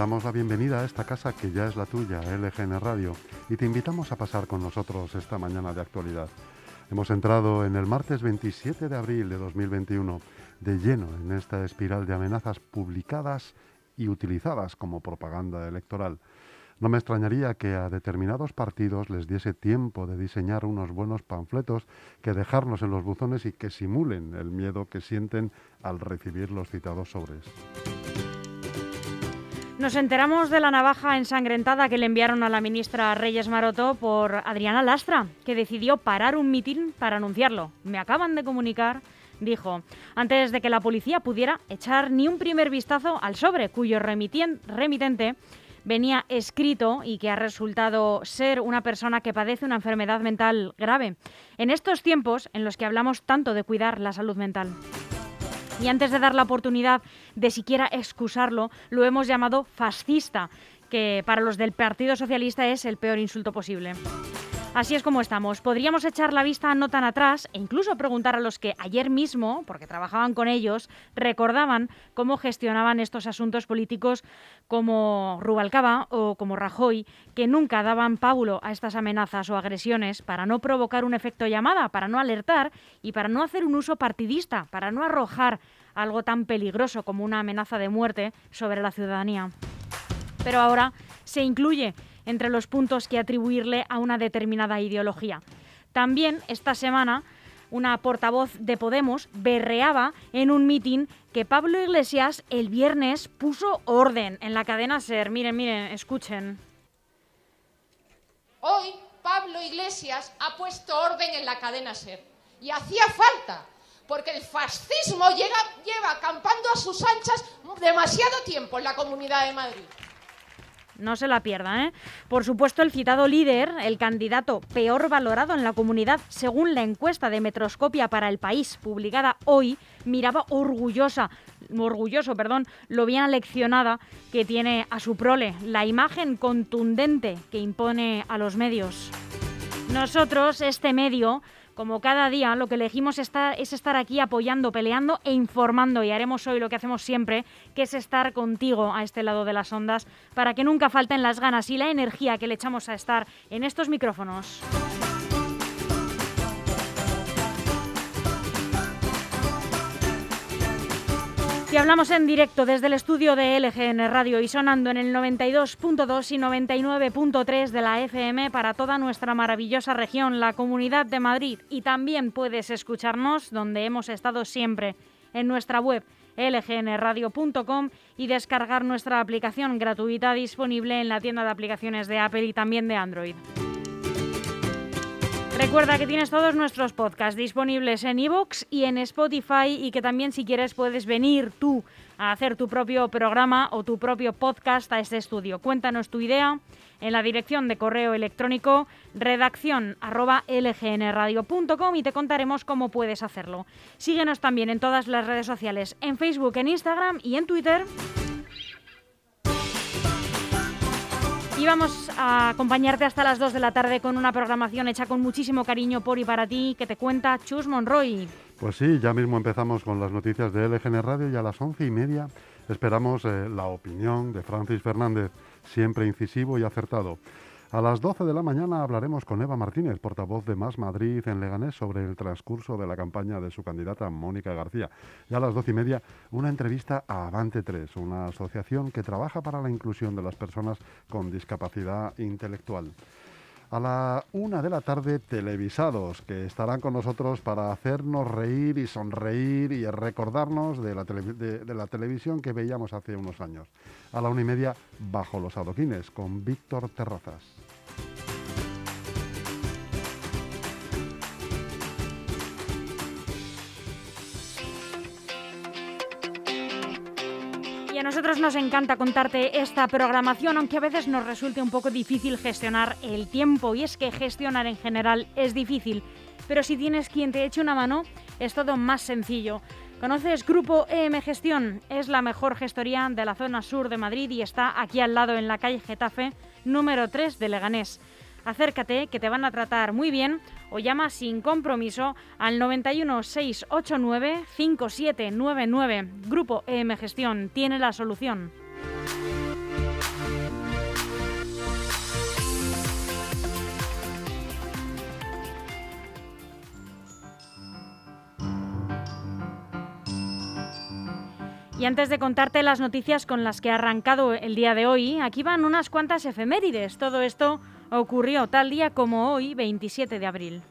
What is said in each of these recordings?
damos la bienvenida a esta casa que ya es la tuya, LGN Radio, y te invitamos a pasar con nosotros esta mañana de actualidad. Hemos entrado en el martes 27 de abril de 2021 de lleno en esta espiral de amenazas publicadas y utilizadas como propaganda electoral. No me extrañaría que a determinados partidos les diese tiempo de diseñar unos buenos panfletos que dejarnos en los buzones y que simulen el miedo que sienten al recibir los citados sobres. Nos enteramos de la navaja ensangrentada que le enviaron a la ministra Reyes Maroto por Adriana Lastra, que decidió parar un mitin para anunciarlo. Me acaban de comunicar dijo, antes de que la policía pudiera echar ni un primer vistazo al sobre, cuyo remitente venía escrito y que ha resultado ser una persona que padece una enfermedad mental grave. En estos tiempos en los que hablamos tanto de cuidar la salud mental. Y antes de dar la oportunidad de siquiera excusarlo, lo hemos llamado fascista, que para los del Partido Socialista es el peor insulto posible. Así es como estamos. Podríamos echar la vista no tan atrás e incluso preguntar a los que ayer mismo, porque trabajaban con ellos, recordaban cómo gestionaban estos asuntos políticos como Rubalcaba o como Rajoy, que nunca daban pábulo a estas amenazas o agresiones para no provocar un efecto llamada, para no alertar y para no hacer un uso partidista, para no arrojar algo tan peligroso como una amenaza de muerte sobre la ciudadanía. Pero ahora se incluye entre los puntos que atribuirle a una determinada ideología. También esta semana una portavoz de Podemos berreaba en un mitin que Pablo Iglesias el viernes puso orden en la cadena SER. Miren, miren, escuchen. Hoy Pablo Iglesias ha puesto orden en la cadena SER. Y hacía falta, porque el fascismo lleva acampando a sus anchas demasiado tiempo en la Comunidad de Madrid no se la pierda. ¿eh? Por supuesto, el citado líder, el candidato peor valorado en la comunidad, según la encuesta de Metroscopia para el país, publicada hoy, miraba orgullosa, orgulloso, perdón, lo bien aleccionada que tiene a su prole, la imagen contundente que impone a los medios. Nosotros, este medio, como cada día, lo que elegimos es estar aquí apoyando, peleando e informando y haremos hoy lo que hacemos siempre, que es estar contigo a este lado de las ondas para que nunca falten las ganas y la energía que le echamos a estar en estos micrófonos. Y hablamos en directo desde el estudio de LGN Radio y sonando en el 92.2 y 99.3 de la FM para toda nuestra maravillosa región, la Comunidad de Madrid. Y también puedes escucharnos donde hemos estado siempre, en nuestra web lgnradio.com y descargar nuestra aplicación gratuita disponible en la tienda de aplicaciones de Apple y también de Android. Recuerda que tienes todos nuestros podcasts disponibles en iVoox y en Spotify y que también si quieres puedes venir tú a hacer tu propio programa o tu propio podcast a este estudio. Cuéntanos tu idea en la dirección de correo electrónico redacción lgnradio.com y te contaremos cómo puedes hacerlo. Síguenos también en todas las redes sociales, en Facebook, en Instagram y en Twitter. Y vamos a acompañarte hasta las 2 de la tarde con una programación hecha con muchísimo cariño por y para ti que te cuenta Chus Monroy. Pues sí, ya mismo empezamos con las noticias de LGN Radio y a las once y media esperamos eh, la opinión de Francis Fernández, siempre incisivo y acertado. A las 12 de la mañana hablaremos con Eva Martínez, portavoz de Más Madrid en Leganés, sobre el transcurso de la campaña de su candidata Mónica García. Y a las 12 y media, una entrevista a Avante 3, una asociación que trabaja para la inclusión de las personas con discapacidad intelectual a la una de la tarde televisados, que estarán con nosotros para hacernos reír y sonreír y recordarnos de la, televisión que veíamos hace unos años. A la una y media, bajo los adoquines, con Víctor Terrazas. Nosotros nos encanta contarte esta programación, aunque a veces nos resulte un poco difícil gestionar el tiempo. Y es que gestionar en general es difícil, pero si tienes quien te eche una mano, es todo más sencillo. ¿Conoces Grupo EM Gestión? Es la mejor gestoría de la zona sur de Madrid y está aquí al lado en la calle Getafe, número 3 de Leganés. Acércate, que te van a tratar muy bien, o llama sin compromiso al 91 689 5799. Grupo EM Gestión tiene la solución. Y antes de contarte las noticias con las que ha arrancado el día de hoy, aquí van unas cuantas efemérides. Todo esto ocurrió tal día como hoy, 27 de abril.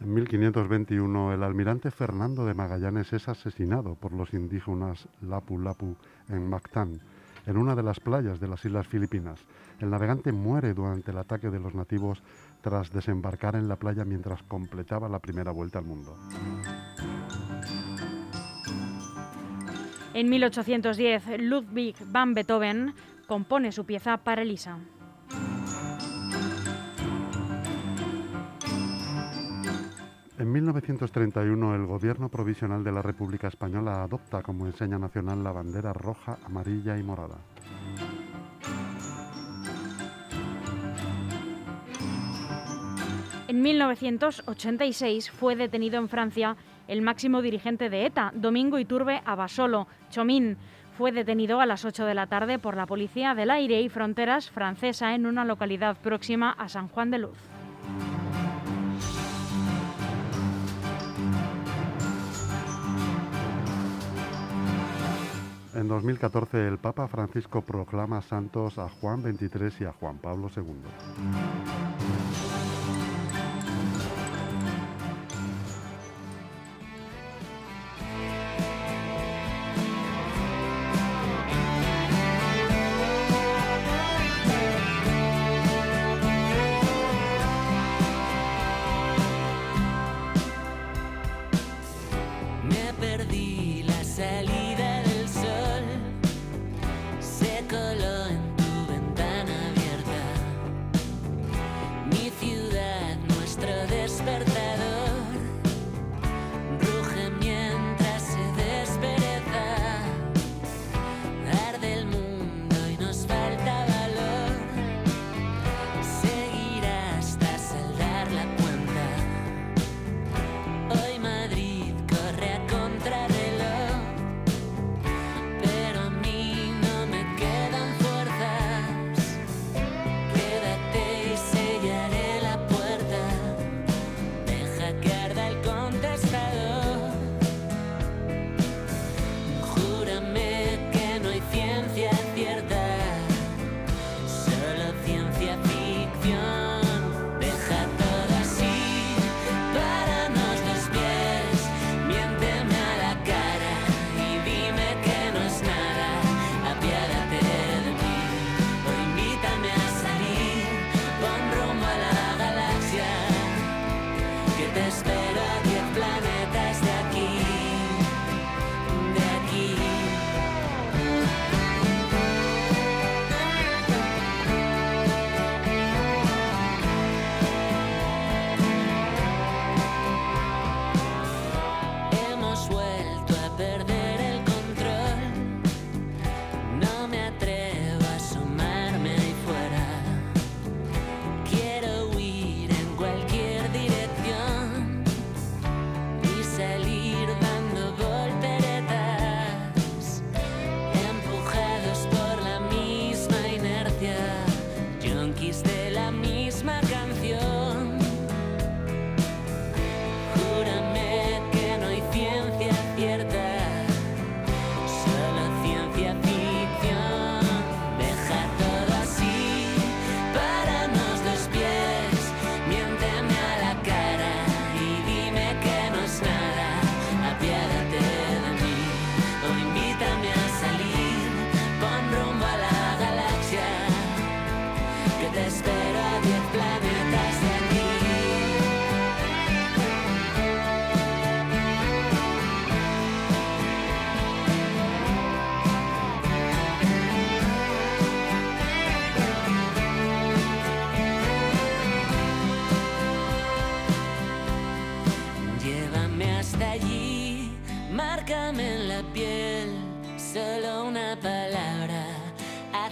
En 1521, el almirante Fernando de Magallanes es asesinado por los indígenas Lapu Lapu en Mactán, en una de las playas de las Islas Filipinas. El navegante muere durante el ataque de los nativos tras desembarcar en la playa mientras completaba la primera vuelta al mundo. En 1810, Ludwig van Beethoven compone su pieza para Elisa. En 1931, el Gobierno Provisional de la República Española adopta como enseña nacional la bandera roja, amarilla y morada. En 1986 fue detenido en Francia el máximo dirigente de ETA, Domingo Iturbe Abasolo. Chomín fue detenido a las 8 de la tarde por la Policía del Aire y Fronteras francesa en una localidad próxima a San Juan de Luz. En 2014 el Papa Francisco proclama santos a Juan XXIII y a Juan Pablo II.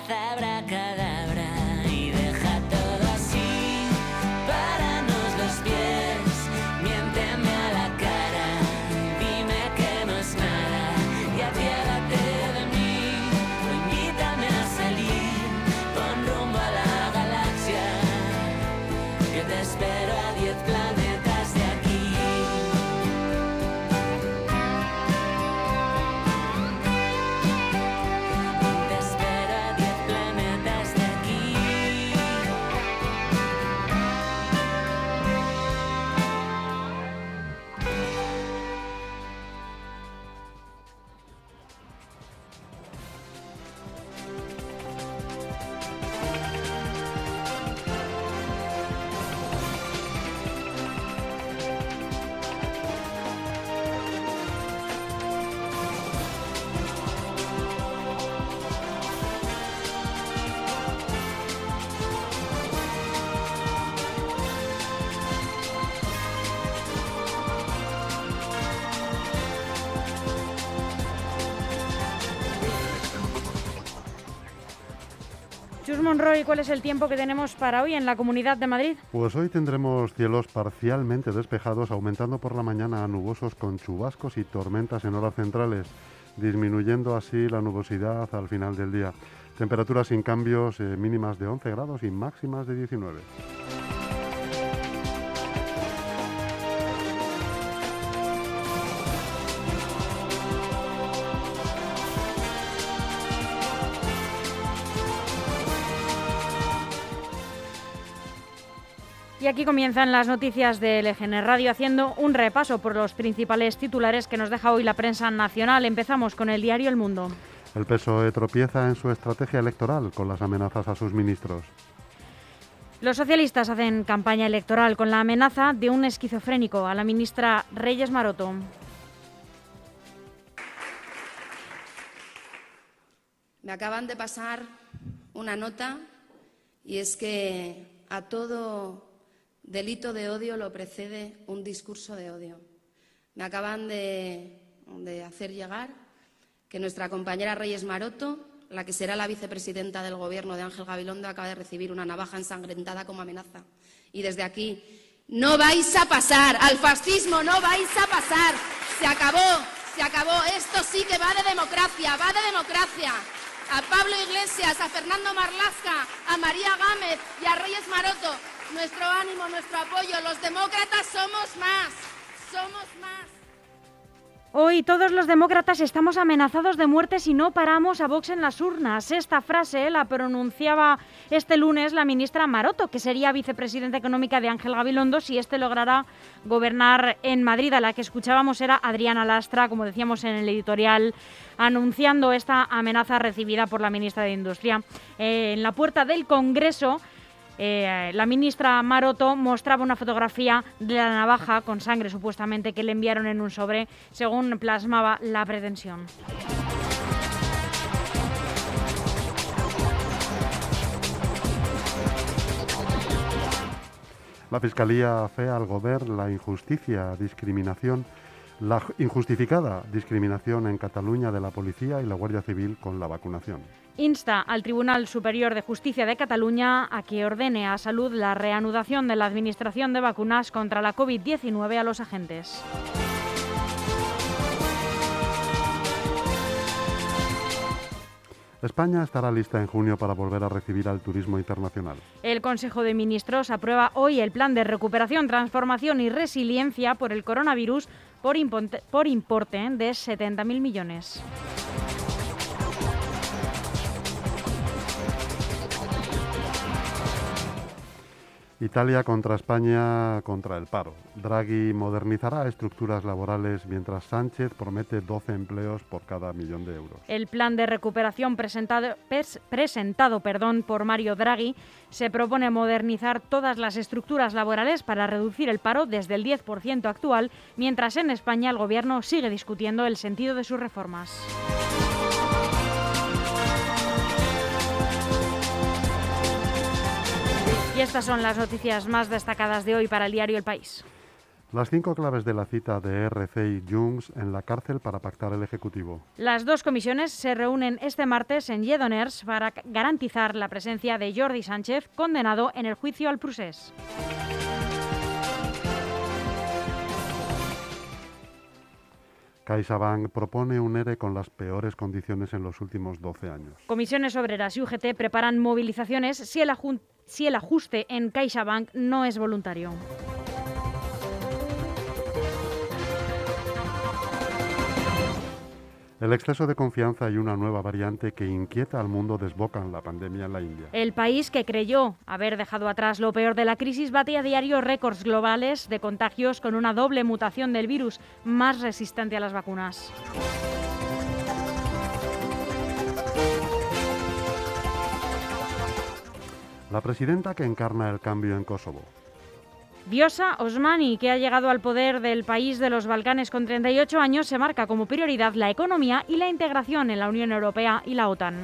palabra. Chus Monroy, ¿cuál es el tiempo que tenemos para hoy en la Comunidad de Madrid? Pues hoy tendremos cielos parcialmente despejados, aumentando por la mañana a nubosos con chubascos y tormentas en horas centrales, disminuyendo así la nubosidad al final del día. Temperaturas sin cambios, eh, mínimas de 11 grados y máximas de 19. Y aquí comienzan las noticias de LGN Radio haciendo un repaso por los principales titulares que nos deja hoy la prensa nacional. Empezamos con el diario El Mundo. El PSOE tropieza en su estrategia electoral con las amenazas a sus ministros. Los socialistas hacen campaña electoral con la amenaza de un esquizofrénico a la ministra Reyes Maroto. Me acaban de pasar una nota y es que a todo delito de odio lo precede un discurso de odio. Me acaban de, hacer llegar que nuestra compañera Reyes Maroto, la que será la vicepresidenta del Gobierno de Ángel Gabilondo, acaba de recibir una navaja ensangrentada como amenaza. Y desde aquí, no vais a pasar, al fascismo no vais a pasar. Se acabó, se acabó. Esto sí que va de democracia, va de democracia. A Pablo Iglesias, a Fernando Marlasca, a María Gámez y a Reyes Maroto, nuestro ánimo, nuestro apoyo. Los demócratas somos más, somos más. Hoy todos los demócratas estamos amenazados de muerte si no paramos a Vox en las urnas. Esta frase la pronunciaba este lunes la ministra Maroto, que sería vicepresidenta económica de Ángel Gabilondo si éste lograra gobernar en Madrid. A la que escuchábamos era Adriana Lastra, como decíamos en el editorial, anunciando esta amenaza recibida por la ministra de Industria. Eh, en la puerta del Congreso eh, la ministra Maroto mostraba una fotografía de la navaja con sangre supuestamente que le enviaron en un sobre, según plasmaba la pretensión. La Fiscalía fea al Gobierno la injusticia, discriminación la injustificada discriminación en Cataluña de la policía y la Guardia Civil con la vacunación. Insta al Tribunal Superior de Justicia de Cataluña a que ordene a Salud la reanudación de la administración de vacunas contra la COVID-19 a los agentes. España estará lista en junio para volver a recibir al turismo internacional. El Consejo de Ministros aprueba hoy el plan de recuperación, transformación y resiliencia por el coronavirus por, por importe de 70.000 millones. Italia contra España contra el paro. Draghi modernizará estructuras laborales mientras Sánchez promete 12 empleos por cada millón de euros. El plan de recuperación presentado, por Mario Draghi se propone modernizar todas las estructuras laborales para reducir el paro desde el 10% actual, mientras en España el Gobierno sigue discutiendo el sentido de sus reformas. Y estas son las noticias más destacadas de hoy para el diario El País. Las cinco claves de la cita de RC y Junts en la cárcel para pactar el Ejecutivo. Las dos comisiones se reúnen este martes en Lledoners para garantizar la presencia de Jordi Sánchez, condenado en el juicio al Prusés. CaixaBank propone un ERE con las peores condiciones en los últimos 12 años. Comisiones Obreras y UGT preparan movilizaciones si el, si el ajuste en CaixaBank no es voluntario. El exceso de confianza y una nueva variante que inquieta al mundo desbocan la pandemia en la India. El país que creyó haber dejado atrás lo peor de la crisis bate a diario récords globales de contagios con una doble mutación del virus más resistente a las vacunas. La presidenta que encarna el cambio en Kosovo. Viosa Osmani, que ha llegado al poder del país de los Balcanes con 38 años, se marca como prioridad la economía y la integración en la Unión Europea y la OTAN.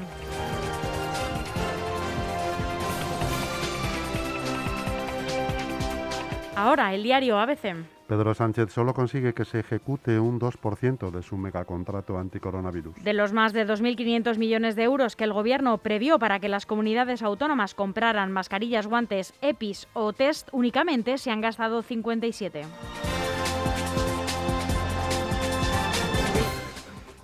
Ahora, el diario ABC. Pedro Sánchez solo consigue que se ejecute un 2% de su megacontrato anticoronavirus. De los más de 2.500 millones de euros que el Gobierno previó para que las comunidades autónomas compraran mascarillas, guantes, EPIs o test, únicamente se han gastado 57.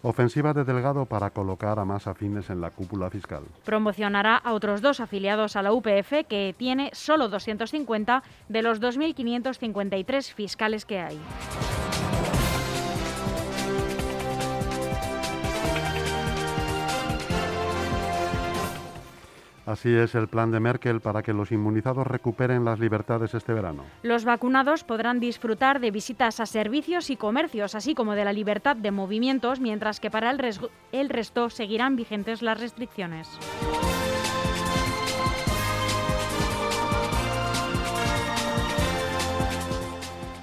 Ofensiva de Delgado para colocar a más afines en la cúpula fiscal. Promocionará a otros dos afiliados a la UPF que tiene solo 250 de los 2.553 fiscales que hay. Así es el plan de Merkel para que los inmunizados recuperen las libertades este verano. Los vacunados podrán disfrutar de visitas a servicios y comercios, así como de la libertad de movimientos, mientras que para el, resto seguirán vigentes las restricciones.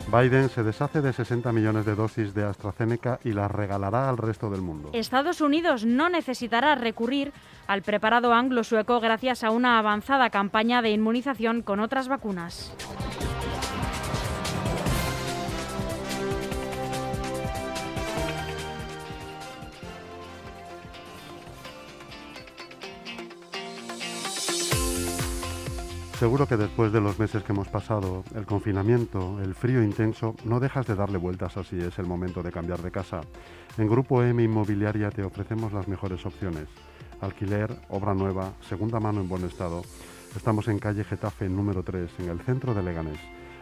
Biden se deshace de 60 millones de dosis de AstraZeneca y las regalará al resto del mundo. Estados Unidos no necesitará recurrir al preparado anglo-sueco gracias a una avanzada campaña de inmunización con otras vacunas. Seguro que después de los meses que hemos pasado, el confinamiento, el frío intenso, no dejas de darle vueltas así es el momento de cambiar de casa. En Grupo M Inmobiliaria te ofrecemos las mejores opciones. Alquiler, obra nueva, segunda mano en buen estado. Estamos en calle Getafe número 3, en el centro de Leganés.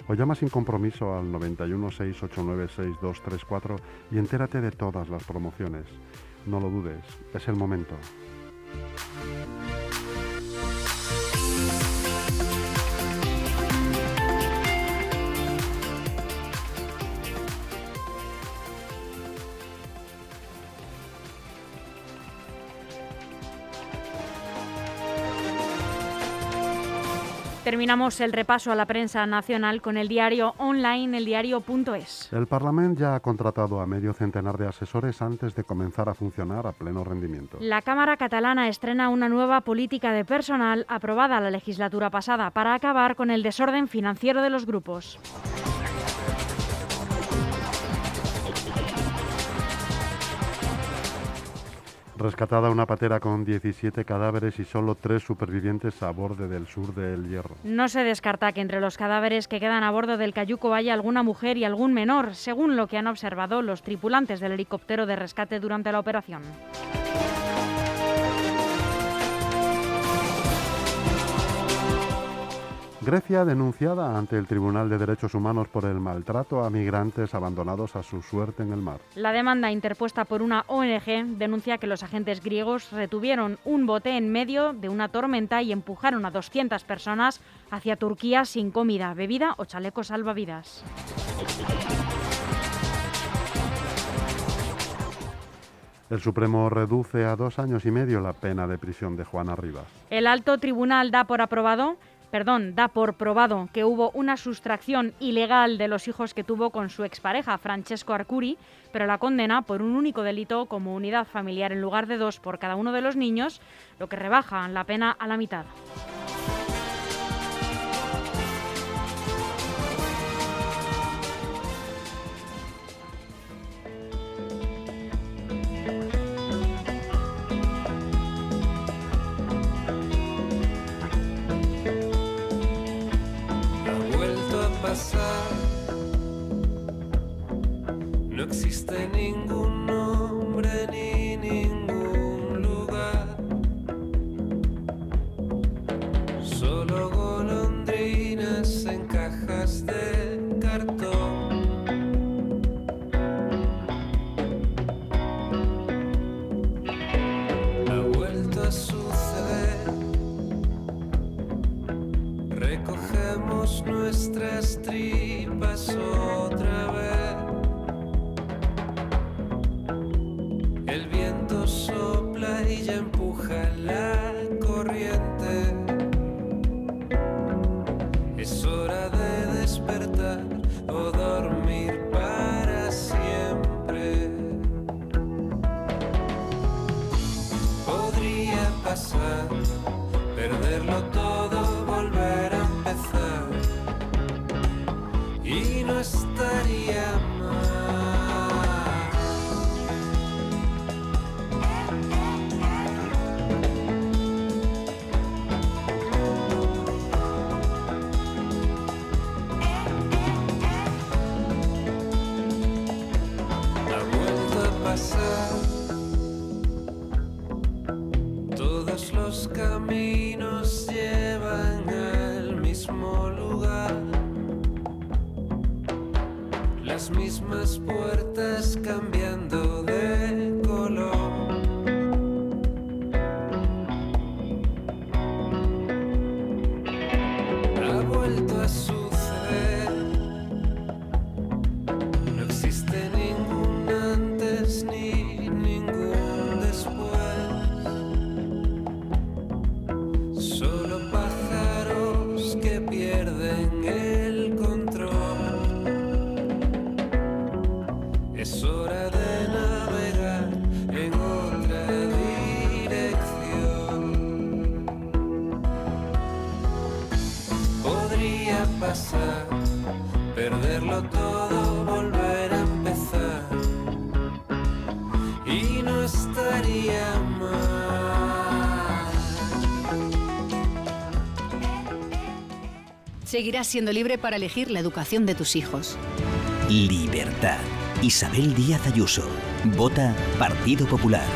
O llama sin compromiso al 91 689 6234 y entérate de todas las promociones. No lo dudes, es el momento. Terminamos el repaso a la prensa nacional con el diario online, eldiario.es. El Parlamento ya ha contratado a medio centenar de asesores antes de comenzar a funcionar a pleno rendimiento. La Cámara catalana estrena una nueva política de personal aprobada la legislatura pasada para acabar con el desorden financiero de los grupos. Rescatada una patera con 17 cadáveres y solo tres supervivientes a bordo del sur del Hierro. No se descarta que entre los cadáveres que quedan a bordo del Cayuco haya alguna mujer y algún menor, según lo que han observado los tripulantes del helicóptero de rescate durante la operación. Grecia denunciada ante el Tribunal de Derechos Humanos por el maltrato a migrantes abandonados a su suerte en el mar. La demanda interpuesta por una ONG denuncia que los agentes griegos retuvieron un bote en medio de una tormenta y empujaron a 200 personas hacia Turquía sin comida, bebida o chalecos salvavidas. El Supremo reduce a dos años y medio la pena de prisión de Juana Rivas. El alto tribunal da por aprobado perdón, da por probado que hubo una sustracción ilegal de los hijos que tuvo con su expareja, Francesco Arcuri, pero la condena por un único delito como unidad familiar en lugar de dos por cada uno de los niños, lo que rebaja la pena a la mitad. No existe ningún perderlo todo. Seguirás siendo libre para elegir la educación de tus hijos. Libertad. Isabel Díaz Ayuso. Vota Partido Popular.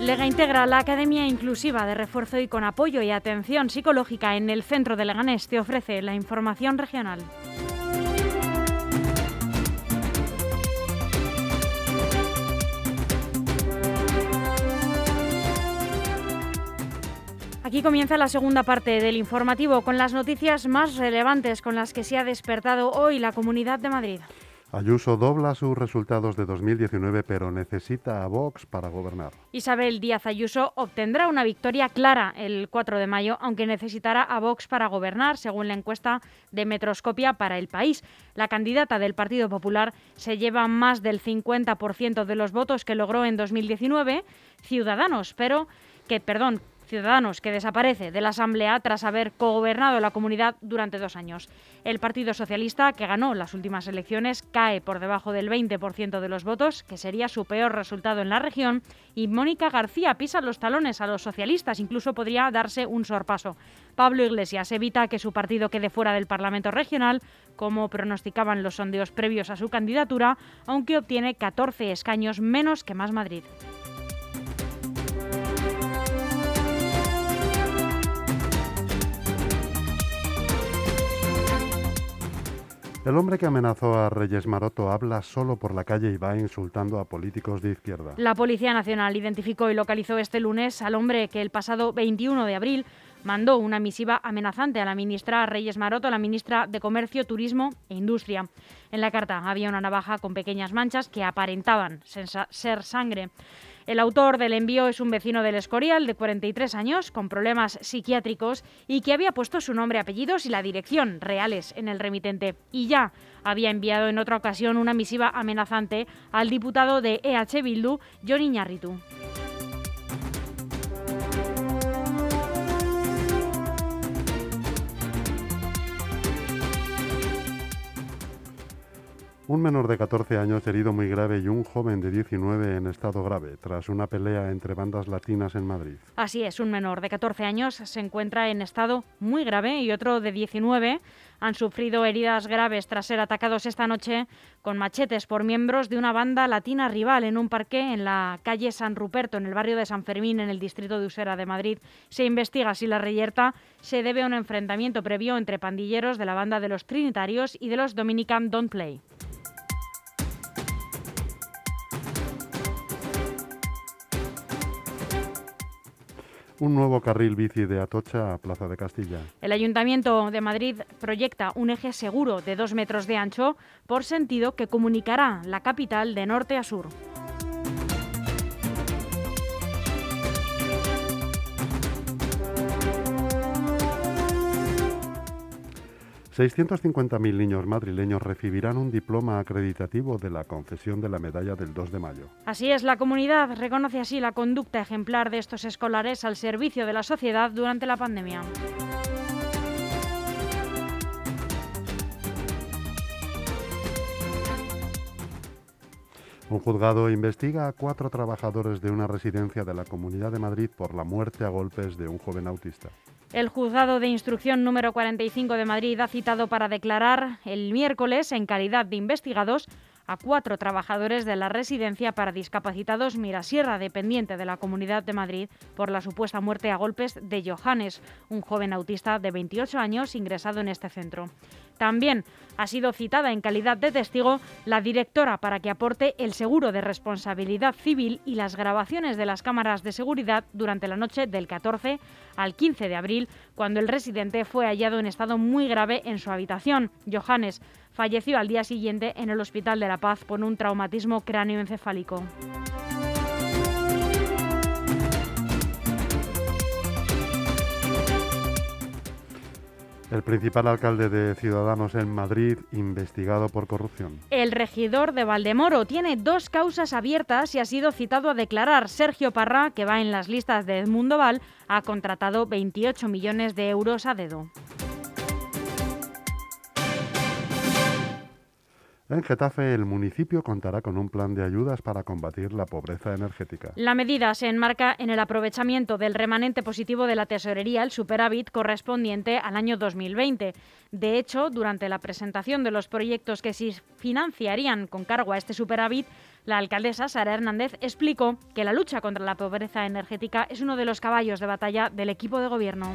Lega integra la Academia Inclusiva de Refuerzo y con apoyo y atención psicológica en el centro de Leganés te ofrece la información regional. Aquí comienza la segunda parte del informativo con las noticias más relevantes con las que se ha despertado hoy la Comunidad de Madrid. Ayuso dobla sus resultados de 2019, pero necesita a Vox para gobernar. Isabel Díaz Ayuso obtendrá una victoria clara el 4 de mayo, aunque necesitará a Vox para gobernar, según la encuesta de Metroscopia para el país. La candidata del Partido Popular se lleva más del 50% de los votos que logró en 2019 Ciudadanos, pero que, perdón, Ciudadanos, que desaparece de la Asamblea tras haber cogobernado la comunidad durante dos años. El Partido Socialista, que ganó las últimas elecciones, cae por debajo del 20% de los votos, que sería su peor resultado en la región, y Mónica García pisa los talones a los socialistas, incluso podría darse un sorpaso. Pablo Iglesias evita que su partido quede fuera del Parlamento regional, como pronosticaban los sondeos previos a su candidatura, aunque obtiene 14 escaños menos que Más Madrid. El hombre que amenazó a Reyes Maroto habla solo por la calle y va insultando a políticos de izquierda. La Policía Nacional identificó y localizó este lunes al hombre que el pasado 21 de abril mandó una misiva amenazante a la ministra Reyes Maroto, la ministra de Comercio, Turismo e Industria. En la carta había una navaja con pequeñas manchas que aparentaban ser sangre. El autor del envío es un vecino del Escorial de 43 años con problemas psiquiátricos y que había puesto su nombre, apellidos y la dirección reales en el remitente. Y ya había enviado en otra ocasión una misiva amenazante al diputado de EH Bildu, John Iñarritu. Un menor de 14 años herido muy grave y un joven de 19 en estado grave tras una pelea entre bandas latinas en Madrid. Así es, un menor de 14 años se encuentra en estado muy grave y otro de 19 han sufrido heridas graves tras ser atacados esta noche con machetes por miembros de una banda latina rival en un parque en la calle San Ruperto, en el barrio de San Fermín, en el distrito de Usera de Madrid. Se investiga si la reyerta se debe a un enfrentamiento previo entre pandilleros de la banda de los Trinitarios y de los Dominican Don't Play. Un nuevo carril bici de Atocha a Plaza de Castilla. El Ayuntamiento de Madrid proyecta un eje seguro de dos metros de ancho por sentido que comunicará la capital de norte a sur. 650.000 niños madrileños recibirán un diploma acreditativo de la concesión de la medalla del 2 de mayo. Así es, la comunidad reconoce así la conducta ejemplar de estos escolares al servicio de la sociedad durante la pandemia. Un juzgado investiga a cuatro trabajadores de una residencia de la Comunidad de Madrid por la muerte a golpes de un joven autista. El juzgado de instrucción número 45 de Madrid ha citado para declarar el miércoles, en calidad de investigados, a cuatro trabajadores de la residencia para discapacitados Mirasierra, dependiente de la Comunidad de Madrid, por la supuesta muerte a golpes de Johannes, un joven autista de 28 años ingresado en este centro. También ha sido citada en calidad de testigo la directora para que aporte el seguro de responsabilidad civil y las grabaciones de las cámaras de seguridad durante la noche del 14 al 15 de abril, cuando el residente fue hallado en estado muy grave en su habitación. Johannes falleció al día siguiente en el Hospital de la Paz por un traumatismo cráneoencefálico. El principal alcalde de Ciudadanos en Madrid investigado por corrupción. El regidor de Valdemoro tiene dos causas abiertas y ha sido citado a declarar. Sergio Parra, que va en las listas de Edmundo Val, ha contratado 28 millones de euros a dedo. En Getafe, el municipio contará con un plan de ayudas para combatir la pobreza energética. La medida se enmarca en el aprovechamiento del remanente positivo de la tesorería, el superávit correspondiente al año 2020. De hecho, durante la presentación de los proyectos que se financiarían con cargo a este superávit, la alcaldesa Sara Hernández explicó que la lucha contra la pobreza energética es uno de los caballos de batalla del equipo de gobierno.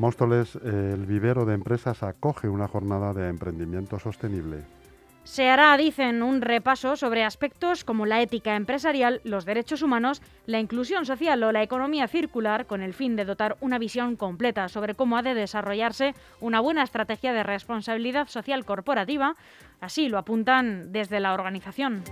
Móstoles, el vivero de empresas acoge una jornada de emprendimiento sostenible. Se hará, dicen, un repaso sobre aspectos como la ética empresarial, los derechos humanos, la inclusión social o la economía circular, con el fin de dotar una visión completa sobre cómo ha de desarrollarse una buena estrategia de responsabilidad social corporativa. Así lo apuntan desde la organización.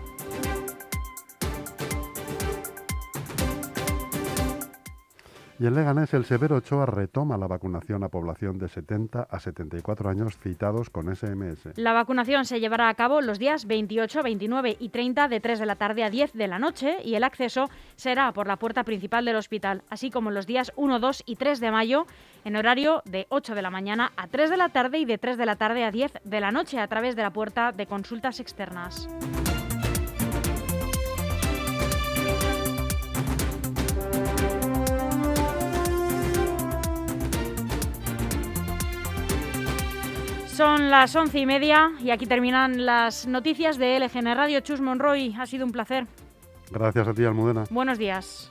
Y en Leganés, el Severo Ochoa retoma la vacunación a población de 70 a 74 años citados con SMS. La vacunación se llevará a cabo los días 28, 29 y 30 de 3 de la tarde a 10 de la noche y el acceso será por la puerta principal del hospital, así como los días 1, 2 y 3 de mayo en horario de 8 de la mañana a 3 de la tarde y de 3 de la tarde a 10 de la noche a través de la puerta de consultas externas. Son las once y media y aquí terminan las noticias de LGN Radio. Chus Monroy, ha sido un placer. Gracias a ti, Almudena. Buenos días.